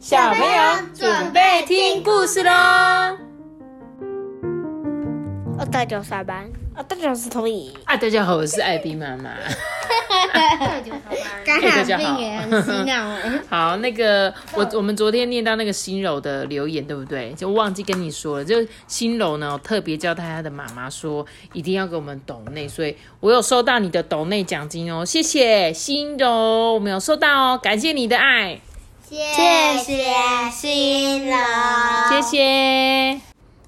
小朋友准备听故事喽！哦，大家上班。哦，大家是同意。啊，大家好，我是艾比妈妈。刚好病也很洗脑。好，那个我我们昨天念到那个心柔的留言，对不对？就忘记跟你说了，就心柔呢特别交代他的妈妈说，一定要给我们抖内，所以我有收到你的抖内奖金哦，谢谢心柔，我们有收到哦，感谢你的爱。谢谢新郎，谢谢。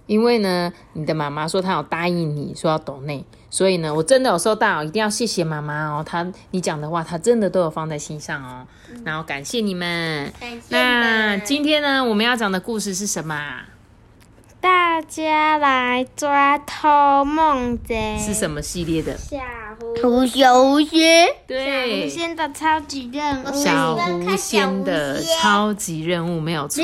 因为呢，你的妈妈说她有答应你说要懂内，所以呢，我真的有收到，一定要谢谢妈妈哦。她你讲的话，她真的都有放在心上哦。然后感谢你们。那今天呢，我们要讲的故事是什么？大家来抓偷梦贼是什么系列的？小狐小狐仙，对，小狐仙的超级任务，小狐仙的超级任务没有错，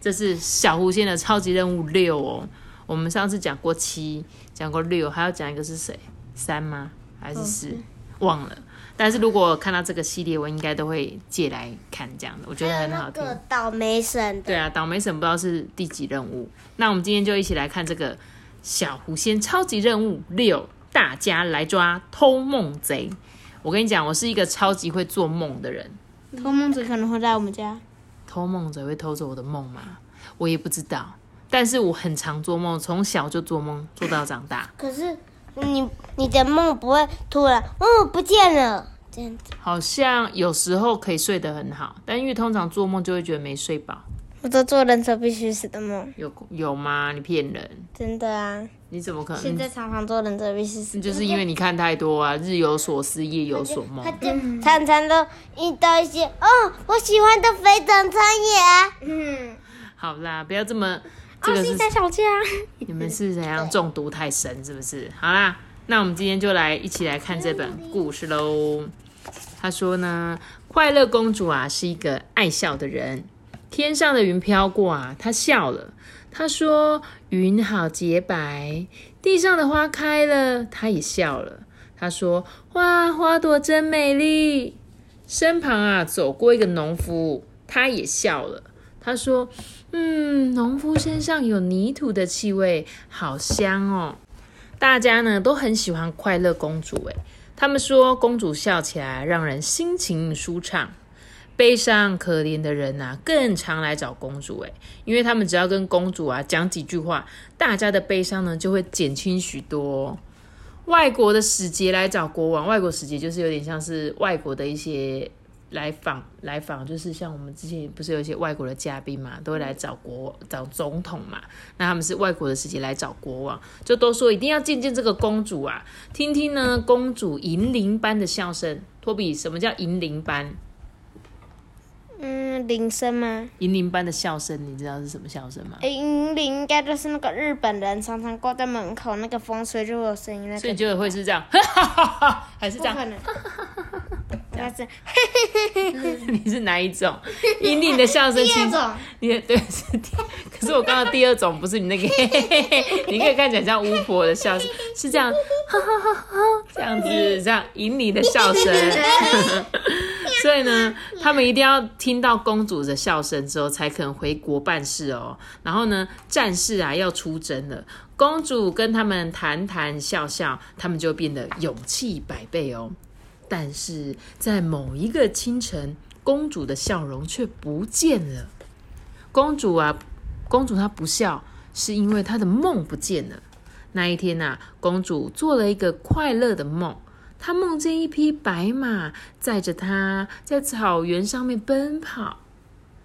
这是小狐仙的超级任务六哦。我们上次讲过七，讲过六，还要讲一个是谁？三吗？还是四？忘了。但是如果看到这个系列，我应该都会借来看，这样的我觉得很好听。倒霉神，对啊，倒霉神不知道是第几任务。那我们今天就一起来看这个小狐仙超级任务六，大家来抓偷梦贼。我跟你讲，我是一个超级会做梦的人。偷梦贼可能会在我们家。偷梦贼会偷走我的梦吗？我也不知道。但是我很常做梦，从小就做梦，做到长大。可是。你你的梦不会突然哦不见了这样子，好像有时候可以睡得很好，但因为通常做梦就会觉得没睡饱。我都做人者必须死的梦，有有吗？你骗人！真的啊？你怎么可能？现在常常做人者必须死，就是因为你看太多啊，日有所思，夜有所梦。常常都遇到一些哦，我喜欢的非常穿越。嗯，好啦，不要这么。这个是在吵架，你们是怎样中毒太深，是不是？好啦，那我们今天就来一起来看这本故事喽。他说呢，快乐公主啊是一个爱笑的人。天上的云飘过啊，她笑了。她说：“云好洁白。”地上的花开了，她也笑了。她说：“哇，花朵真美丽。”身旁啊走过一个农夫，他也笑了。他说。嗯，农夫身上有泥土的气味，好香哦！大家呢都很喜欢快乐公主，诶，他们说公主笑起来让人心情舒畅，悲伤可怜的人呐更常来找公主，诶，因为他们只要跟公主啊讲几句话，大家的悲伤呢就会减轻许多。外国的使节来找国王，外国使节就是有点像是外国的一些。来访来访，就是像我们之前不是有一些外国的嘉宾嘛，都会来找国找总统嘛。那他们是外国的使节来找国王，就都说一定要见见这个公主啊，听听呢公主银铃般的笑声。托比，什么叫银铃般？嗯，铃声吗？银铃般的笑声，你知道是什么笑声吗？银铃应该就是那个日本人常常挂在门口，那个风吹就会有声音，那所以就会是这样，还是这样？你是哪一种？以你的笑声，第二种。你的对是第，可是我刚刚第二种不是你那个，你可以看起来像巫婆的笑声，是这样，哈哈哈哈，这样子，这样银铃的笑声。所以呢，他们一定要听到公主的笑声之后，才肯回国办事哦。然后呢，战士啊要出征了，公主跟他们谈谈笑笑，他们就变得勇气百倍哦。但是在某一个清晨，公主的笑容却不见了。公主啊，公主她不笑，是因为她的梦不见了。那一天呐，公主做了一个快乐的梦，她梦见一匹白马载着她在草原上面奔跑。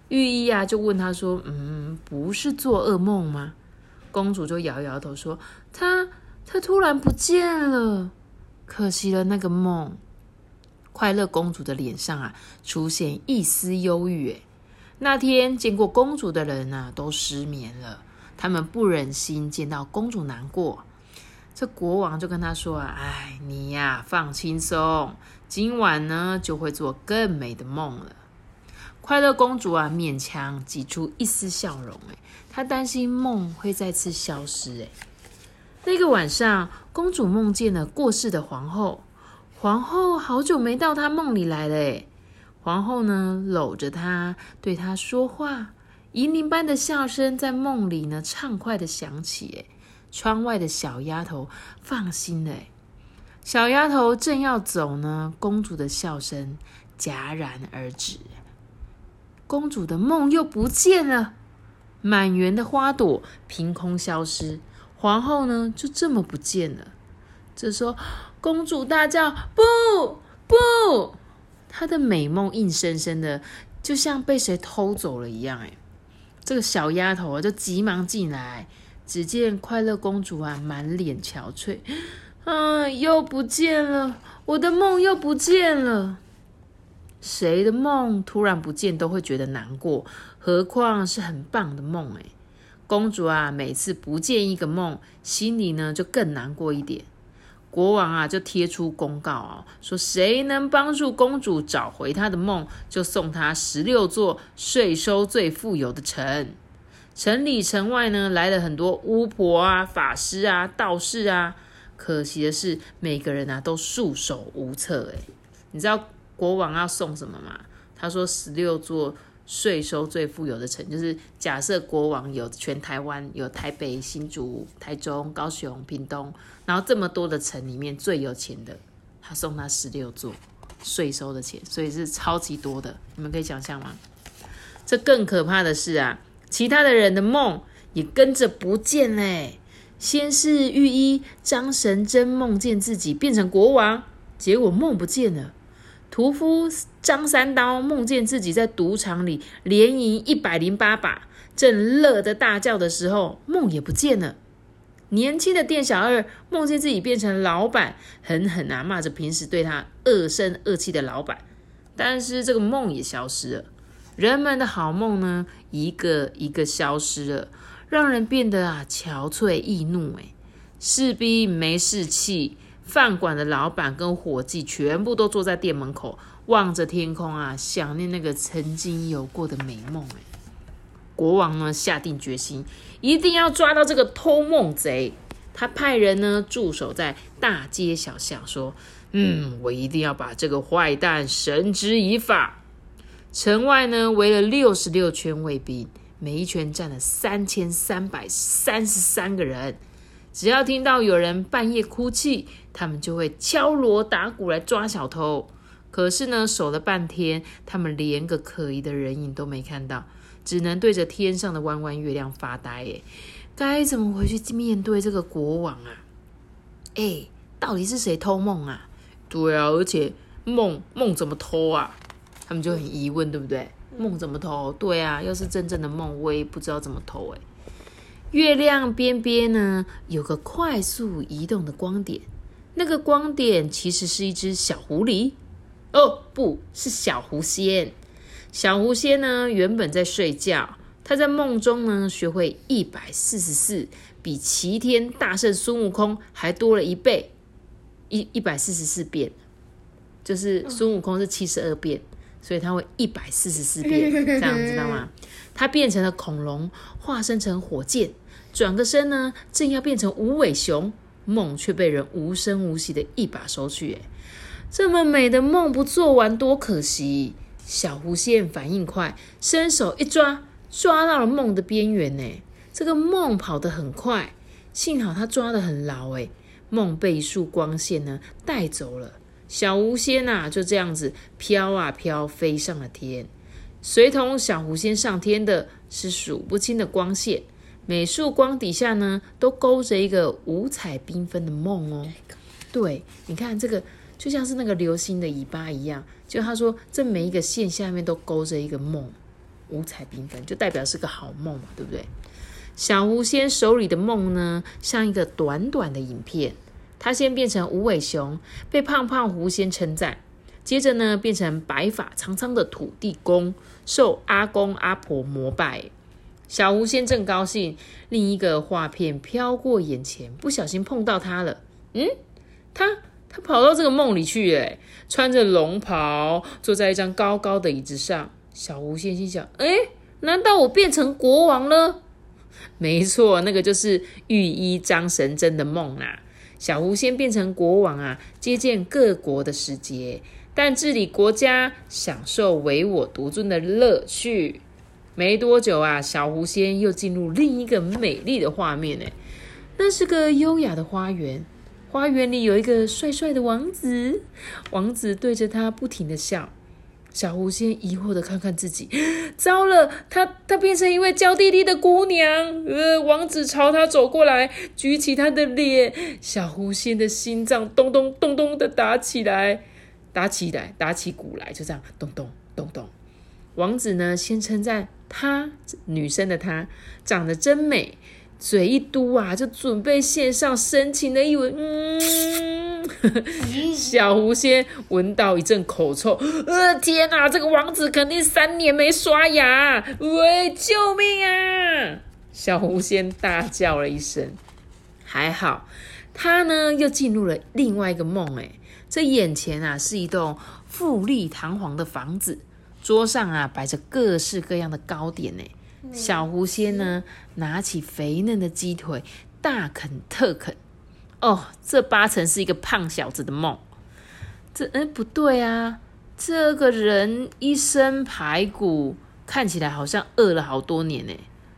御医啊，就问她说：“嗯，不是做噩梦吗？”公主就摇摇头说：“她，她突然不见了，可惜了那个梦。”快乐公主的脸上啊，出现一丝忧郁。那天见过公主的人呢，都失眠了。他们不忍心见到公主难过。这国王就跟他说：“啊，哎，你呀，放轻松，今晚呢就会做更美的梦了。”快乐公主啊，勉强挤出一丝笑容。诶，她担心梦会再次消失。诶，那个晚上，公主梦见了过世的皇后。皇后好久没到她梦里来了，诶皇后呢，搂着她，对她说话，银铃般的笑声在梦里呢畅快的响起。哎，窗外的小丫头放心了。小丫头正要走呢，公主的笑声戛然而止，公主的梦又不见了。满园的花朵凭空消失，皇后呢就这么不见了。这时候，公主大叫：“不不！”她的美梦硬生生的，就像被谁偷走了一样。哎，这个小丫头啊，就急忙进来，只见快乐公主啊，满脸憔悴，啊，又不见了，我的梦又不见了。谁的梦突然不见，都会觉得难过，何况是很棒的梦？哎，公主啊，每次不见一个梦，心里呢就更难过一点。国王啊，就贴出公告啊，说谁能帮助公主找回她的梦，就送她十六座税收最富有的城。城里城外呢，来了很多巫婆啊、法师啊、道士啊。可惜的是，每个人啊都束手无策。哎，你知道国王要送什么吗？他说十六座。税收最富有的城，就是假设国王有全台湾有台北、新竹、台中、高雄、屏东，然后这么多的城里面最有钱的，他送他十六座税收的钱，所以是超级多的。你们可以想象吗？这更可怕的是啊，其他的人的梦也跟着不见嘞。先是御医张神真梦见自己变成国王，结果梦不见了。屠夫张三刀梦见自己在赌场里连赢一百零八把，正乐得大叫的时候，梦也不见了。年轻的店小二梦见自己变成老板，狠狠啊骂着平时对他恶声恶气的老板，但是这个梦也消失了。人们的好梦呢，一个一个消失了，让人变得啊憔悴易怒。哎，士兵没士气。饭馆的老板跟伙计全部都坐在店门口，望着天空啊，想念那个曾经有过的美梦。哎，国王呢下定决心，一定要抓到这个偷梦贼。他派人呢驻守在大街小巷，说：“嗯，我一定要把这个坏蛋绳之以法。”城外呢围了六十六圈卫兵，每一圈站了三千三百三十三个人。只要听到有人半夜哭泣，他们就会敲锣打鼓来抓小偷。可是呢，守了半天，他们连个可疑的人影都没看到，只能对着天上的弯弯月亮发呆。哎，该怎么回去面对这个国王啊？哎，到底是谁偷梦啊？对啊，而且梦梦怎么偷啊？他们就很疑问，对不对？梦怎么偷？对啊，要是真正的梦，我也不知道怎么偷。哎。月亮边边呢，有个快速移动的光点，那个光点其实是一只小狐狸。哦，不是小狐仙。小狐仙呢，原本在睡觉，他在梦中呢，学会一百四十四，比齐天大圣孙悟空还多了一倍，一一百四十四变，就是孙悟空是七十二变，所以他会一百四十四变，这样知道吗？他变成了恐龙，化身成火箭。转个身呢，正要变成无尾熊，梦却被人无声无息的一把收去。哎，这么美的梦不做完多可惜！小狐仙反应快，伸手一抓，抓到了梦的边缘。呢，这个梦跑得很快，幸好他抓得很牢。哎，梦被一束光线呢带走了。小狐仙呐，就这样子飘啊飘，飞上了天。随同小狐仙上天的是数不清的光线。每束光底下呢，都勾着一个五彩缤纷的梦哦。对，你看这个就像是那个流星的尾巴一样。就他说，这每一个线下面都勾着一个梦，五彩缤纷，就代表是个好梦嘛，对不对？小狐仙手里的梦呢，像一个短短的影片。他先变成无尾熊，被胖胖狐仙称赞；接着呢，变成白发苍苍的土地公，受阿公阿婆膜拜。小狐仙正高兴，另一个画片飘过眼前，不小心碰到他了。嗯，他他跑到这个梦里去，哎，穿着龙袍，坐在一张高高的椅子上。小狐仙心想：哎，难道我变成国王了？没错，那个就是御医张神针的梦啊。小狐仙变成国王啊，接见各国的使节，但治理国家，享受唯我独尊的乐趣。没多久啊，小狐仙又进入另一个美丽的画面呢。那是个优雅的花园，花园里有一个帅帅的王子，王子对着他不停的笑。小狐仙疑惑的看看自己，糟了，他他变成一位娇滴滴的姑娘。呃，王子朝他走过来，举起他的脸，小狐仙的心脏咚咚咚咚的打起来，打起来，打起鼓来，就这样咚咚咚咚。王子呢，先称赞她，女生的她长得真美。嘴一嘟啊，就准备献上深情的一吻。嗯，小狐仙闻到一阵口臭，呃，天哪，这个王子肯定三年没刷牙，喂，救命啊！小狐仙大叫了一声。还好，他呢又进入了另外一个梦。哎，这眼前啊是一栋富丽堂皇的房子，桌上啊摆着各式各样的糕点。哎。小狐仙呢，拿起肥嫩的鸡腿，大啃特啃。哦，这八成是一个胖小子的梦。这，哎，不对啊！这个人一身排骨，看起来好像饿了好多年呢。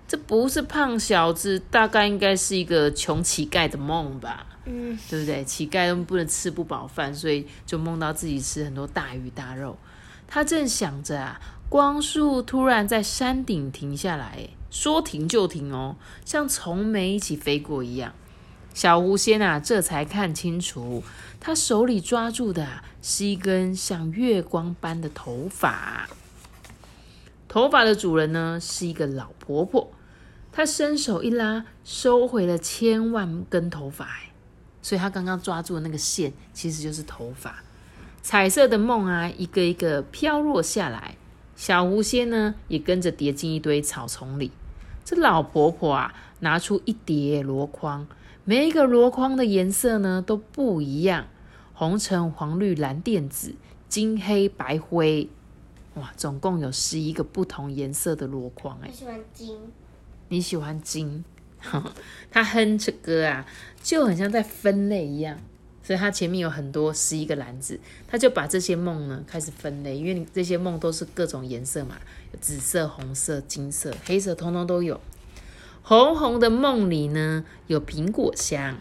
这不是胖小子，大概应该是一个穷乞丐的梦吧？嗯，对不对？乞丐都不能吃不饱饭，所以就梦到自己吃很多大鱼大肉。他正想着啊。光束突然在山顶停下来，说停就停哦，像从没一起飞过一样。小狐仙啊，这才看清楚，他手里抓住的是一根像月光般的头发。头发的主人呢，是一个老婆婆。她伸手一拉，收回了千万根头发。所以她刚刚抓住的那个线，其实就是头发。彩色的梦啊，一个一个飘落下来。小狐仙呢，也跟着跌进一堆草丛里。这老婆婆啊，拿出一叠箩筐，每一个箩筐的颜色呢都不一样，红橙黄绿蓝靛紫，金黑白灰，哇，总共有十一个不同颜色的箩筐。哎，我喜欢金。你喜欢金？他哼着歌啊，就很像在分类一样。所以他前面有很多十一个篮子，他就把这些梦呢开始分类，因为你这些梦都是各种颜色嘛，紫色、红色、金色、黑色，通通都有。红红的梦里呢有苹果香，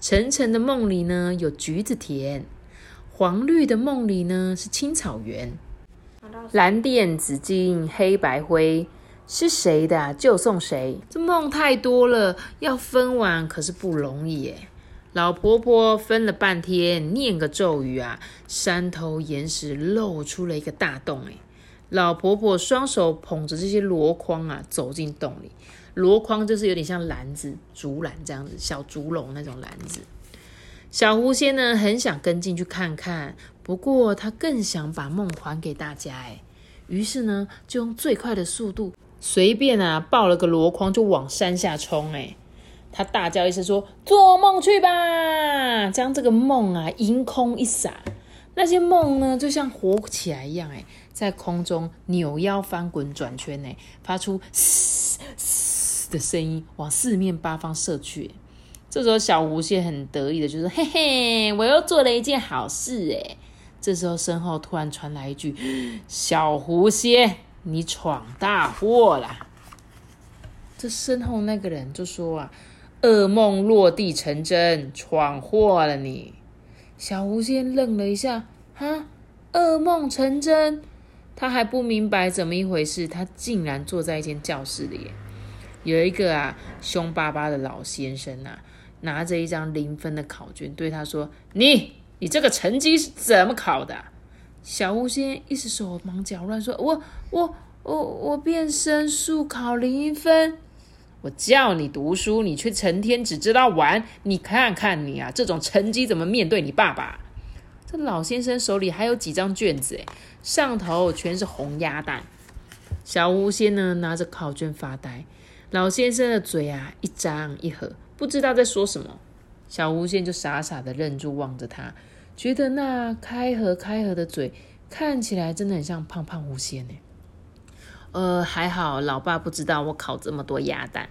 橙橙的梦里呢有橘子甜，黄绿的梦里呢是青草原，蓝靛紫金黑白灰是谁的就送谁。这梦太多了，要分完可是不容易耶。老婆婆分了半天，念个咒语啊，山头岩石露出了一个大洞。哎，老婆婆双手捧着这些箩筐啊，走进洞里。箩筐就是有点像篮子、竹篮这样子，小竹笼那种篮子。小狐仙呢，很想跟进去看看，不过他更想把梦还给大家。哎，于是呢，就用最快的速度，随便啊抱了个箩筐就往山下冲。哎。他大叫一声说：“做梦去吧！”将这个梦啊，迎空一撒，那些梦呢，就像活起来一样，哎，在空中扭腰翻滚转圈，呢，发出嘶嘶的声音，往四面八方射去。这时候，小狐仙很得意的就说：“嘿嘿，我又做了一件好事！”哎，这时候身后突然传来一句：“小狐仙，你闯大祸了！”这身后那个人就说：“啊。”噩梦落地成真，闯祸了你！小狐仙愣了一下，哈，噩梦成真？他还不明白怎么一回事，他竟然坐在一间教室里，有一个啊凶巴巴的老先生啊，拿着一张零分的考卷对他说：“你，你这个成绩是怎么考的？”小狐仙一时手忙脚乱，说：“我，我，我，我变身术考零分。”我叫你读书，你却成天只知道玩。你看看你啊，这种成绩怎么面对你爸爸？这老先生手里还有几张卷子，哎，上头全是红鸭蛋。小狐仙呢，拿着考卷发呆。老先生的嘴啊，一张一合，不知道在说什么。小狐仙就傻傻的愣住，望着他，觉得那开合开合的嘴，看起来真的很像胖胖狐仙呢。呃，还好，老爸不知道我烤这么多鸭蛋。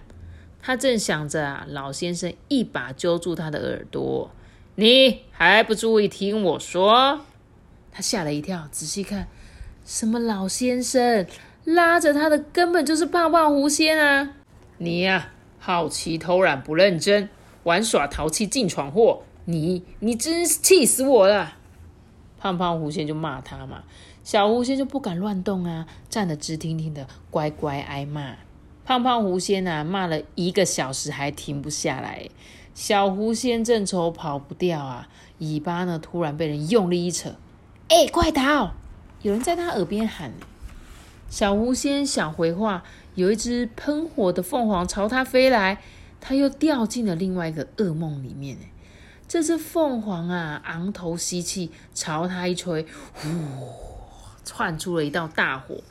他正想着啊，老先生一把揪住他的耳朵：“你还不注意听我说？”他吓了一跳，仔细看，什么老先生？拉着他的根本就是胖胖狐仙啊！你呀，好奇偷懒不认真，玩耍淘气净闯祸，你你真是气死我了！胖胖狐仙就骂他嘛，小狐仙就不敢乱动啊，站得直挺挺的，乖乖挨骂。胖胖狐仙啊，骂了一个小时还停不下来。小狐仙正愁跑不掉啊，尾巴呢突然被人用力一扯，哎，快逃！有人在他耳边喊。小狐仙想回话，有一只喷火的凤凰朝他飞来，他又掉进了另外一个噩梦里面。这只凤凰啊，昂头吸气，朝他一吹，呼，窜出了一道大火。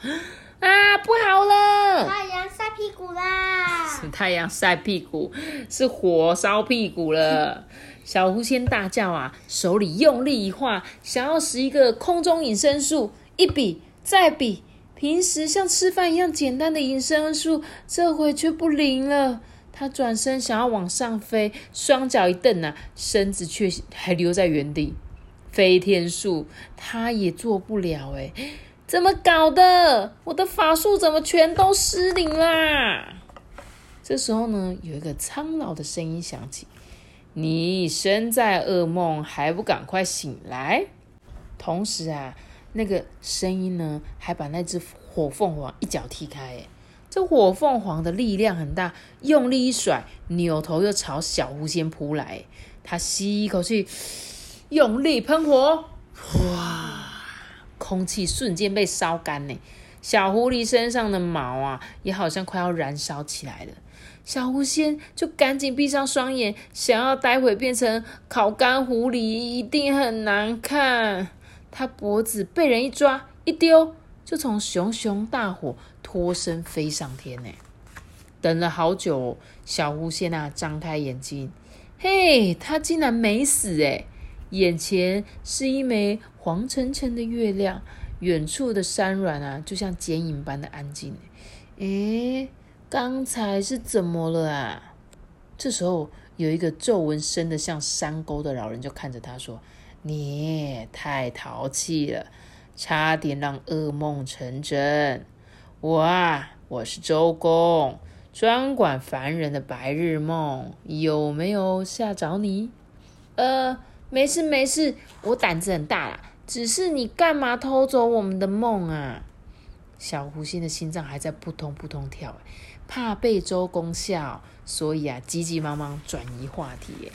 啊，不好了！太阳晒屁股啦！是 太阳晒屁股，是火烧屁股了。小狐仙大叫啊，手里用力一画，想要使一个空中隐身术，一比再比，平时像吃饭一样简单的隐身术，这回却不灵了。他转身想要往上飞，双脚一蹬啊，身子却还留在原地。飞天术他也做不了哎。怎么搞的？我的法术怎么全都失灵啦？这时候呢，有一个苍老的声音响起：“你身在噩梦，还不赶快醒来！”同时啊，那个声音呢，还把那只火凤凰一脚踢开。哎，这火凤凰的力量很大，用力一甩，扭头又朝小狐仙扑来。他吸一口气，用力喷火，哇！空气瞬间被烧干呢，小狐狸身上的毛啊，也好像快要燃烧起来了。小狐仙就赶紧闭上双眼，想要待会变成烤干狐狸，一定很难看。他脖子被人一抓一丢，就从熊熊大火脱身飞上天呢。等了好久，小狐仙啊，张开眼睛，嘿，他竟然没死诶眼前是一枚黄澄澄的月亮，远处的山峦啊，就像剪影般的安静。诶，刚才是怎么了啊？这时候，有一个皱纹深的像山沟的老人就看着他说：“你太淘气了，差点让噩梦成真。我啊，我是周公，专管凡人的白日梦，有没有吓着你？呃。”没事没事，我胆子很大啦。只是你干嘛偷走我们的梦啊？小狐仙的心脏还在扑通扑通跳，怕被周公笑，所以啊，急急忙忙转移话题。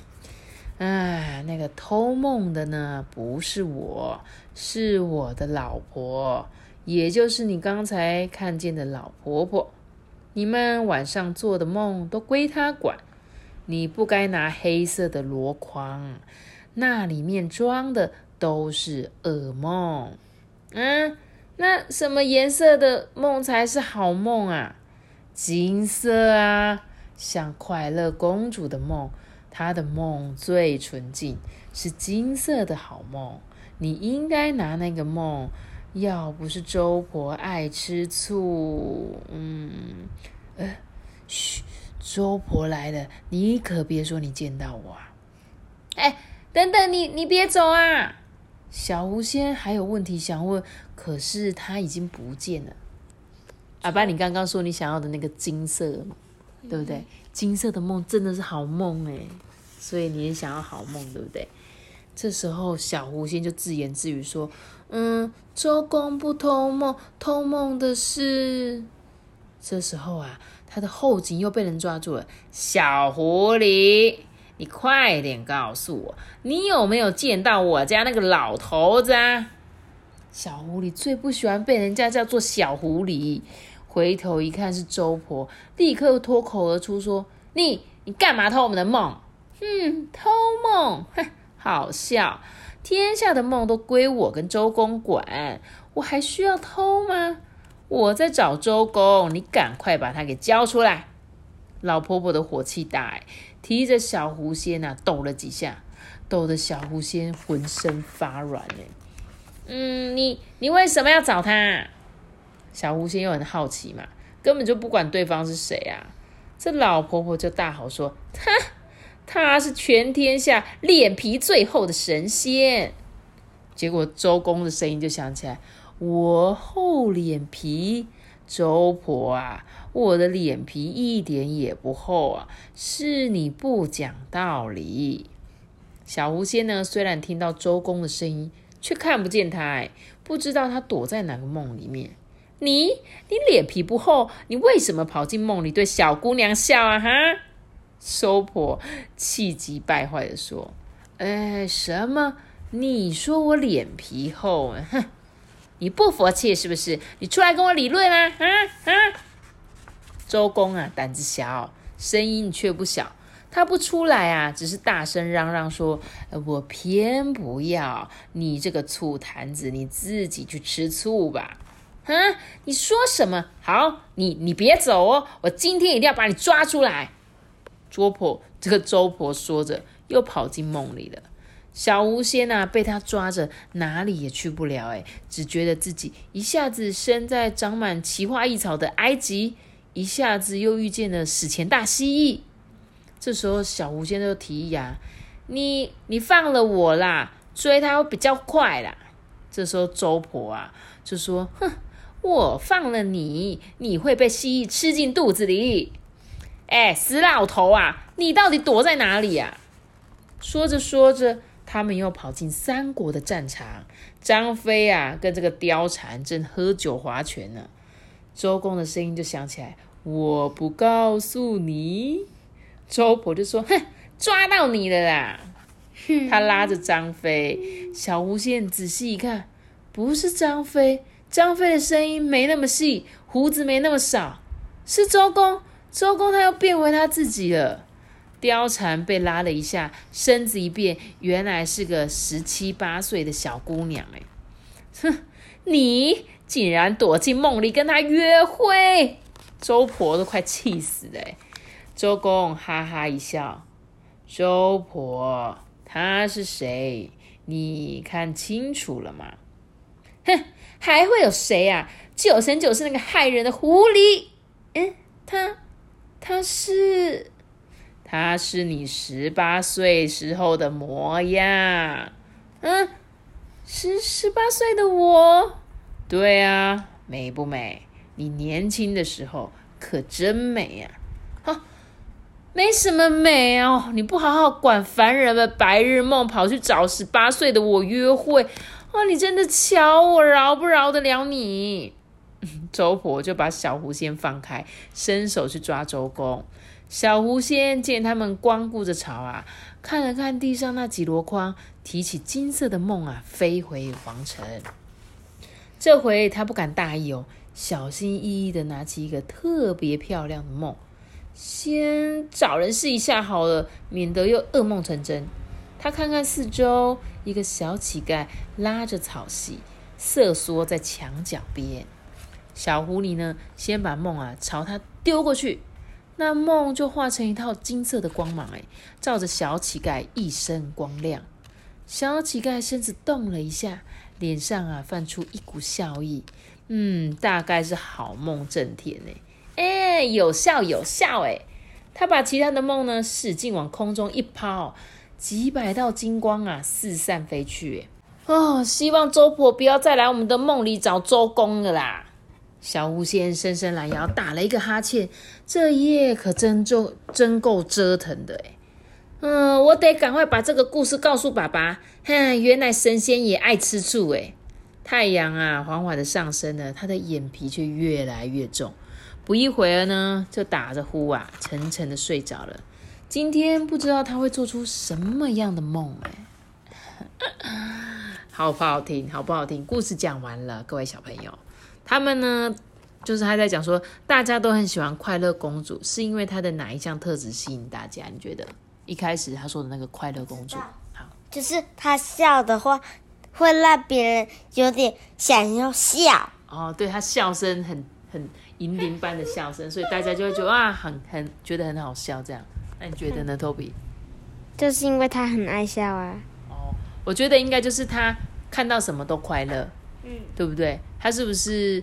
哎，那个偷梦的呢，不是我，是我的老婆，也就是你刚才看见的老婆婆。你们晚上做的梦都归她管，你不该拿黑色的箩筐。那里面装的都是噩梦，嗯，那什么颜色的梦才是好梦啊？金色啊，像快乐公主的梦，她的梦最纯净，是金色的好梦。你应该拿那个梦，要不是周婆爱吃醋，嗯，呃，嘘，周婆来了，你可别说你见到我啊，哎。等等，你你别走啊！小狐仙还有问题想问，可是他已经不见了。阿爸，你刚刚说你想要的那个金色梦，对不对？金色的梦真的是好梦哎，所以你也想要好梦，对不对？这时候小狐仙就自言自语说：“嗯，周公不偷梦，偷梦的是……”这时候啊，他的后颈又被人抓住了，小狐狸。你快点告诉我，你有没有见到我家那个老头子啊？小狐狸最不喜欢被人家叫做小狐狸。回头一看是周婆，立刻脱口而出说：“你你干嘛偷我们的梦？哼，偷梦，哼，好笑！天下的梦都归我跟周公管，我还需要偷吗？我在找周公，你赶快把他给交出来！”老婆婆的火气大，提着小狐仙呐抖了几下，抖得小狐仙浑身发软哎。嗯，你你为什么要找他？小狐仙又很好奇嘛，根本就不管对方是谁啊。这老婆婆就大吼说：“他他是全天下脸皮最厚的神仙。”结果周公的声音就响起来：“我厚脸皮。”周婆啊，我的脸皮一点也不厚啊，是你不讲道理。小狐仙呢，虽然听到周公的声音，却看不见他，哎，不知道他躲在哪个梦里面。你，你脸皮不厚，你为什么跑进梦里对小姑娘笑啊？哈！收婆气急败坏的说：“哎，什么？你说我脸皮厚？哼！”你不服气是不是？你出来跟我理论啊！啊啊！周公啊，胆子小，声音却不小。他不出来啊，只是大声嚷嚷说：“我偏不要你这个醋坛子，你自己去吃醋吧！”啊！你说什么？好，你你别走哦，我今天一定要把你抓出来。周婆，这个周婆说着，又跑进梦里了。小狐仙呐，被他抓着，哪里也去不了。哎，只觉得自己一下子身在长满奇花异草的埃及，一下子又遇见了史前大蜥蜴。这时候，小狐仙就提议啊：“你你放了我啦，追他会比较快啦。”这时候，周婆啊就说：“哼，我放了你，你会被蜥蜴吃进肚子里。哎，死老头啊，你到底躲在哪里呀？”说着说着。他们又跑进三国的战场，张飞啊，跟这个貂蝉正喝酒划拳呢。周公的声音就响起来：“我不告诉你。”周婆就说：“哼，抓到你了啦！”他拉着张飞，小狐仙仔细一看，不是张飞，张飞的声音没那么细，胡子没那么少，是周公。周公他又变回他自己了。貂蝉被拉了一下，身子一变，原来是个十七八岁的小姑娘。哎，哼，你竟然躲进梦里跟他约会，周婆都快气死了。周公哈哈一笑：“周婆，他是谁？你看清楚了吗？”哼，还会有谁啊？九成九是那个害人的狐狸。嗯，他，他是。他是你十八岁时候的模样，嗯，十十八岁的我，对啊，美不美？你年轻的时候可真美呀！啊，没什么美哦，你不好好管凡人的白日梦，跑去找十八岁的我约会，啊，你真的瞧我饶不饶得了你？周婆就把小狐仙放开，伸手去抓周公。小狐仙见他们光顾着吵啊，看了看地上那几箩筐，提起金色的梦啊，飞回皇城。这回他不敢大意哦，小心翼翼的拿起一个特别漂亮的梦，先找人试一下好了，免得又噩梦成真。他看看四周，一个小乞丐拉着草席，瑟缩在墙角边。小狐狸呢，先把梦啊朝他丢过去。那梦就化成一套金色的光芒，哎，照着小乞丐一身光亮。小乞丐身子动了一下，脸上啊泛出一股笑意。嗯，大概是好梦正甜呢。哎，有效有效哎！他把其他的梦呢使劲往空中一抛，几百道金光啊四散飞去。哦，希望周婆不要再来我们的梦里找周公了啦。小狐仙伸伸懒腰，打了一个哈欠。这夜可真就真够折腾的哎。嗯，我得赶快把这个故事告诉爸爸。哼，原来神仙也爱吃醋哎。太阳啊，缓缓的上升了，他的眼皮却越来越重。不一会儿呢，就打着呼啊，沉沉的睡着了。今天不知道他会做出什么样的梦哎。好不好听？好不好听？故事讲完了，各位小朋友。他们呢，就是他在讲说，大家都很喜欢快乐公主，是因为她的哪一项特质吸引大家？你觉得？一开始他说的那个快乐公主，好，就是她笑的话，会让别人有点想要笑。哦，对，他笑声很很银铃般的笑声，所以大家就会觉得啊，很很觉得很好笑。这样，那你觉得呢，Toby？就是因为他很爱笑啊。哦，我觉得应该就是他看到什么都快乐。嗯，对不对？他是不是？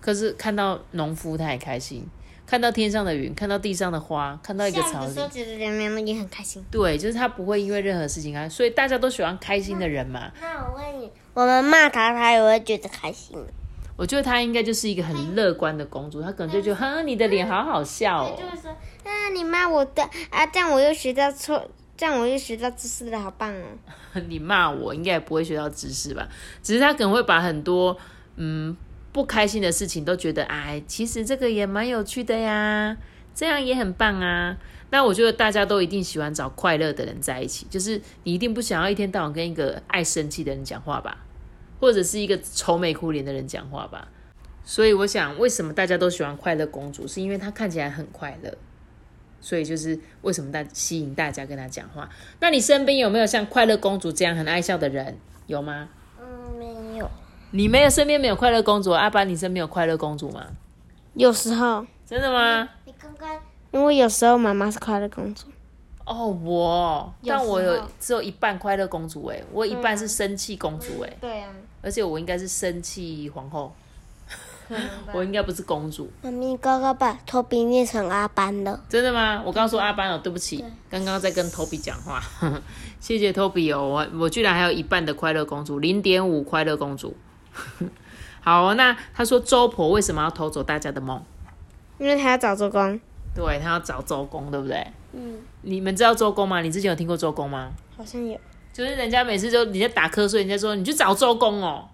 可是看到农夫他也开心，看到天上的云，看到地上的花，看到一个草的时候，觉得人们也很开心。对，就是他不会因为任何事情啊，所以大家都喜欢开心的人嘛。那我问你，我们骂他，他也会觉得开心我觉得他应该就是一个很乐观的公主，他可能就觉得，哼，你的脸好好笑哦。就会说，啊，你骂我的啊，这样我又学到错，这样我又学到知识了，好棒哦。你骂我，应该也不会学到知识吧？只是他可能会把很多嗯不开心的事情都觉得，哎，其实这个也蛮有趣的呀，这样也很棒啊。那我觉得大家都一定喜欢找快乐的人在一起，就是你一定不想要一天到晚跟一个爱生气的人讲话吧，或者是一个愁眉苦脸的人讲话吧。所以我想，为什么大家都喜欢快乐公主，是因为她看起来很快乐，所以就是为什么大吸引大家跟她讲话。那你身边有没有像快乐公主这样很爱笑的人？有吗？嗯，没有。你没有身边没有快乐公主，阿爸，你身边有快乐公主吗？有时候，真的吗？你刚刚，因为有时候妈妈是快乐公主，哦，我，但我有只有一半快乐公主哎，我一半是生气公主哎，对啊，而且我应该是生气皇后，我应该不是公主，妈咪刚刚把托比念成阿班了。真的吗？我刚刚说阿班了，对不起，刚刚在跟 Toby 讲话，谢谢 Toby 哦，我我居然还有一半的快乐公主，零点五快乐公主。好哦，那他说周婆为什么要偷走大家的梦？因为他要找周公，对他要找周公，对不对？嗯，你们知道周公吗？你之前有听过周公吗？好像有。就是人家每次就你在打瞌睡，人家说你去找周公哦。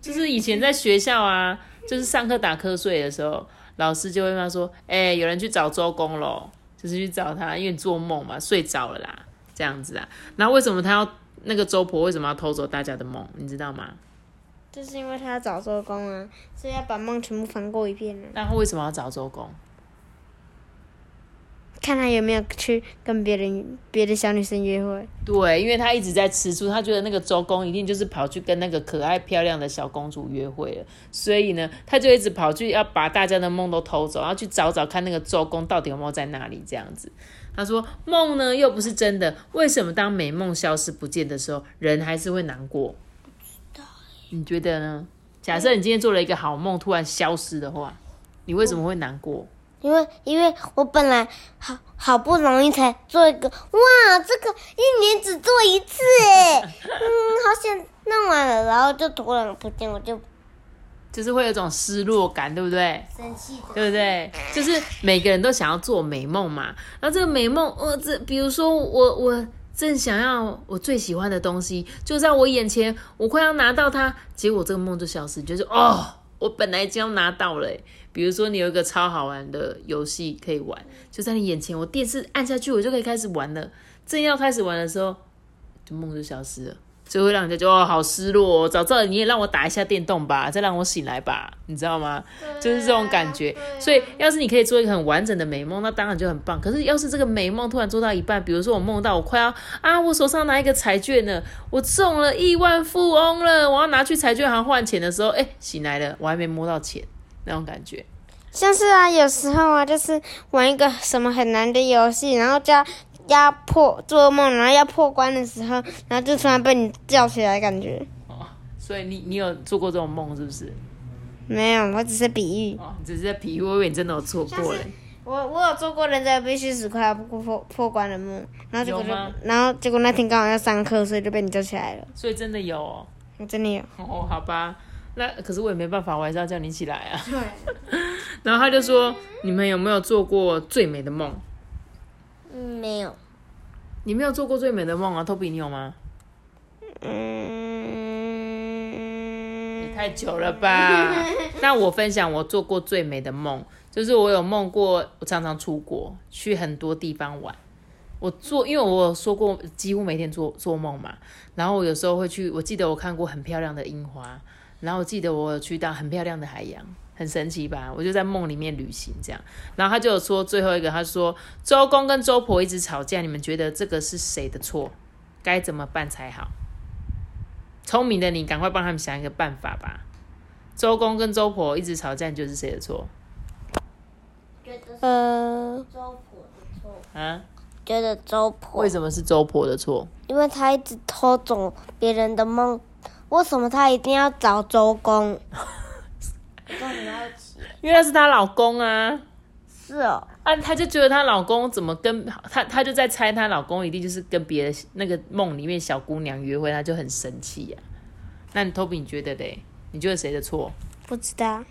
就是以前在学校啊，就是上课打瞌睡的时候，老师就会跟他说：“哎、有人去找周公喽，就是去找他，因为你做梦嘛，睡着了啦，这样子啊。”那为什么他要那个周婆为什么要偷走大家的梦？你知道吗？就是因为他要找周公啊，所以要把梦全部翻过一遍啊，那他为什么要找周公？看他有没有去跟别人别的小女生约会。对，因为他一直在吃醋，他觉得那个周公一定就是跑去跟那个可爱漂亮的小公主约会了，所以呢，他就一直跑去要把大家的梦都偷走，然后去找找看那个周公到底有没有在那里这样子。他说梦呢又不是真的，为什么当美梦消失不见的时候，人还是会难过？你觉得呢？假设你今天做了一个好梦，突然消失的话，你为什么会难过？因为因为我本来好好不容易才做一个，哇，这个一年只做一次哎，嗯，好想弄完了，然后就突然不见，我就就是会有一种失落感，对不对？生气。对不对？就是每个人都想要做美梦嘛。然后这个美梦，我这比如说我我正想要我最喜欢的东西，就在我眼前，我快要拿到它，结果这个梦就消失，就是哦，我本来就要拿到了。比如说你有一个超好玩的游戏可以玩，就在你眼前，我电视按下去，我就可以开始玩了。正要开始玩的时候，就梦就消失了。就会让人家觉得哦，好失落、哦。早知道你也让我打一下电动吧，再让我醒来吧，你知道吗？就是这种感觉。所以，要是你可以做一个很完整的美梦，那当然就很棒。可是，要是这个美梦突然做到一半，比如说我梦到我快要啊，我手上拿一个彩券呢，我中了亿万富翁了，我要拿去彩券行换钱的时候，哎，醒来了，我还没摸到钱，那种感觉。像是啊，有时候啊，就是玩一个什么很难的游戏，然后叫要破做梦，然后要破关的时候，然后就突然被你叫起来，感觉哦，所以你你有做过这种梦是不是？没有，我只是比喻。哦，你只是在比喻，我以为你真的有做过嘞。我我有做过人家必须死快要破破破关的梦，然后结果就然后结果那天刚好要上课，所以就被你叫起来了。所以真的有哦。我真的有。哦，好吧，那可是我也没办法，我还是要叫你起来啊。对 然后他就说：“你们有没有做过最美的梦？嗯，没有。你没有做过最美的梦啊，Toby，你有吗？嗯，太久了吧？那我分享我做过最美的梦，就是我有梦过，我常常出国去很多地方玩。我做，因为我有说过，几乎每天做做梦嘛。然后我有时候会去，我记得我看过很漂亮的樱花，然后我记得我有去到很漂亮的海洋，很神奇吧？我就在梦里面旅行这样。然后他就有说最后一个，他说周公跟周婆一直吵架，你们觉得这个是谁的错？该怎么办才好？聪明的你，赶快帮他们想一个办法吧。周公跟周婆一直吵架，你觉得是谁的错觉得呃，周婆的错，啊？觉得周婆为，什么是周婆的错？因为他一直偷走别人的梦，为什么他一定要找周公？因为那是她老公啊。是哦，啊，她就觉得她老公怎么跟她，她就在猜她老公一定就是跟别的那个梦里面小姑娘约会，她就很生气呀、那你 Toby 你觉得嘞？你觉得谁的错？不知道。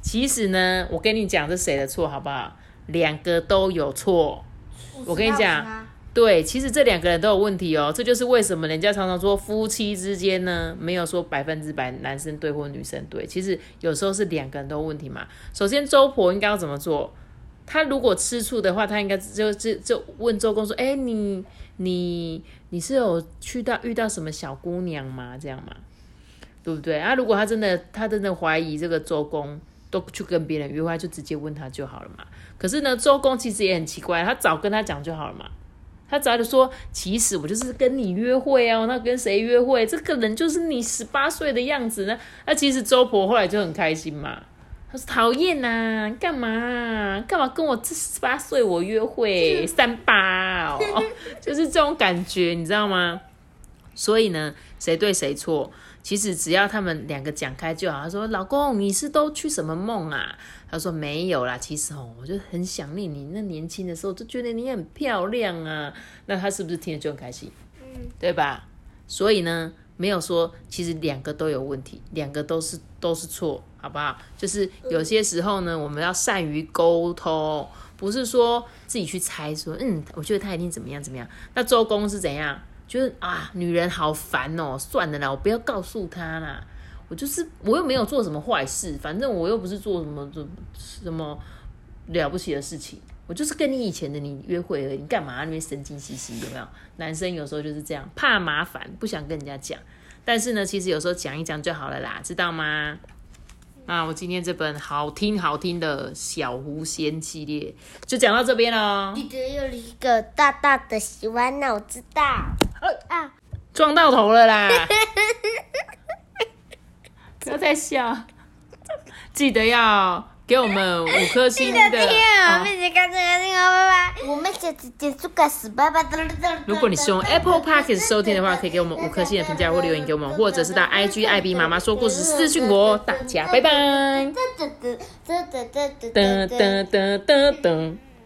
其实呢，我跟你讲，这谁的错好不好？两个都有错。我跟你讲，对，其实这两个人都有问题哦。这就是为什么人家常常说夫妻之间呢，没有说百分之百男生对或女生对。其实有时候是两个人都有问题嘛。首先，周婆应该要怎么做？她如果吃醋的话，她应该就就就问周公说：“哎，你你你是有去到遇到什么小姑娘吗？这样嘛，对不对？啊，如果他真的他真的怀疑这个周公。”都去跟别人约会，就直接问他就好了嘛。可是呢，周公其实也很奇怪，他早跟他讲就好了嘛。他早就说，其实我就是跟你约会啊，那跟谁约会？这个人就是你十八岁的样子呢。那其实周婆后来就很开心嘛。他说讨厌呐，干嘛干嘛跟我这十八岁我约会 三八哦，就是这种感觉，你知道吗？所以呢，谁对谁错？其实只要他们两个讲开就好。他说：“老公，你是都去什么梦啊？”他说：“没有啦，其实哦，我就很想念你。那年轻的时候就觉得你很漂亮啊。”那他是不是听了就很开心？嗯，对吧？所以呢，没有说其实两个都有问题，两个都是都是错，好不好？就是有些时候呢，我们要善于沟通，不是说自己去猜说，嗯，我觉得他一定怎么样怎么样。那周公是怎样？就是啊，女人好烦哦，算了啦，我不要告诉她啦。我就是我又没有做什么坏事，反正我又不是做什么什么了不起的事情，我就是跟你以前的你约会而已。你干嘛那边神经兮兮？有没有？男生有时候就是这样，怕麻烦，不想跟人家讲。但是呢，其实有时候讲一讲就好了啦，知道吗？那我今天这本好听好听的小狐仙系列就讲到这边了。记得有一个大大的喜欢，那我知道。啊！撞到头了啦！不要再笑，记得要给我们五颗星的啊！我们是猪肝屎爸爸，我们是猪肝屎爸爸。如果你是用 Apple Podcast 收听的话，可以给我们五颗星的评价或留言给我们，或者是到 IG IB 妈妈说故事私讯我。大家拜拜！噔噔噔噔噔噔。